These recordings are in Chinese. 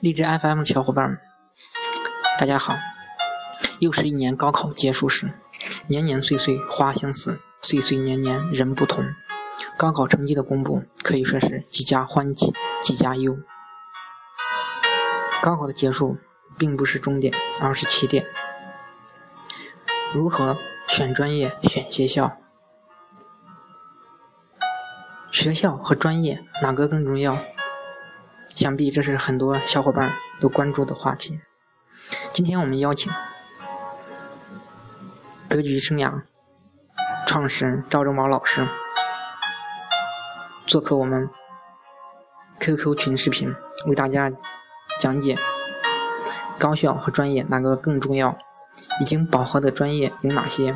荔枝 FM 的小伙伴们，大家好！又是一年高考结束时，年年岁岁花相似，岁岁年年人不同。高考成绩的公布可以说是几家欢喜几家忧。高考的结束并不是终点，而是起点。如何选专业、选学校？学校和专业哪个更重要？想必这是很多小伙伴都关注的话题。今天我们邀请格局生涯创始人赵正宝老师做客我们 QQ 群视频，为大家讲解高校和专业哪个更重要，已经饱和的专业有哪些，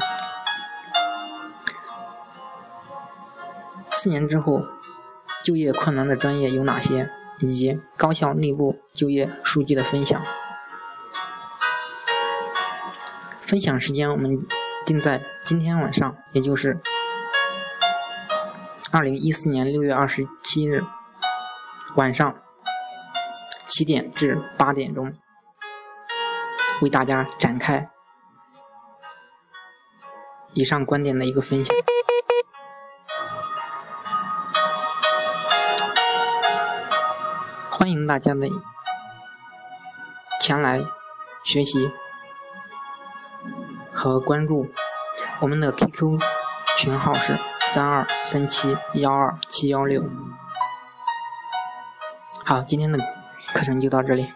四年之后就业困难的专业有哪些。以及高校内部就业数据的分享。分享时间我们定在今天晚上，也就是二零一四年六月二十七日晚上七点至八点钟，为大家展开以上观点的一个分享。欢迎大家的前来学习和关注，我们的 QQ 群号是三二三七幺二七幺六。好，今天的课程就到这里。